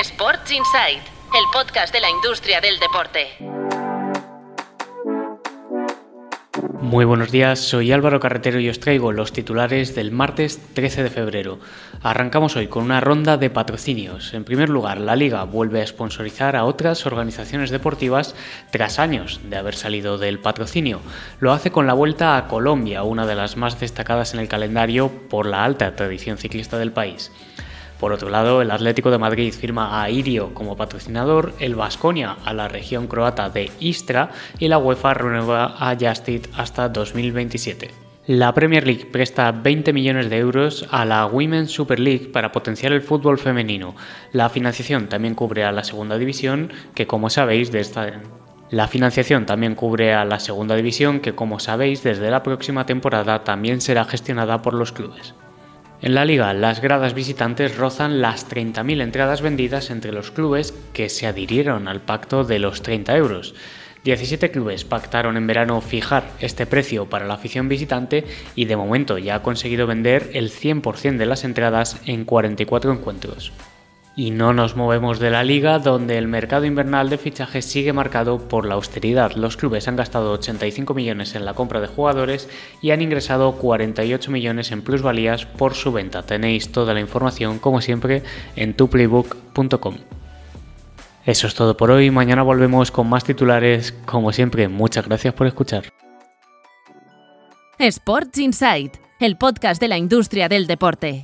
Sports Insight, el podcast de la industria del deporte. Muy buenos días, soy Álvaro Carretero y os traigo los titulares del martes 13 de febrero. Arrancamos hoy con una ronda de patrocinios. En primer lugar, la liga vuelve a sponsorizar a otras organizaciones deportivas tras años de haber salido del patrocinio. Lo hace con la vuelta a Colombia, una de las más destacadas en el calendario por la alta tradición ciclista del país. Por otro lado, el Atlético de Madrid firma a Irio como patrocinador, el Vasconia a la región croata de Istra y la UEFA renueva a Justit hasta 2027. La Premier League presta 20 millones de euros a la Women's Super League para potenciar el fútbol femenino. La financiación también cubre a la segunda división, que como sabéis la financiación también cubre a la segunda división, que como sabéis desde la próxima temporada también será gestionada por los clubes. En la liga, las gradas visitantes rozan las 30.000 entradas vendidas entre los clubes que se adhirieron al pacto de los 30 euros. 17 clubes pactaron en verano fijar este precio para la afición visitante y de momento ya ha conseguido vender el 100% de las entradas en 44 encuentros. Y no nos movemos de la liga, donde el mercado invernal de fichajes sigue marcado por la austeridad. Los clubes han gastado 85 millones en la compra de jugadores y han ingresado 48 millones en plusvalías por su venta. Tenéis toda la información, como siempre, en tuplaybook.com. Eso es todo por hoy. Mañana volvemos con más titulares. Como siempre, muchas gracias por escuchar. Sports Insight, el podcast de la industria del deporte.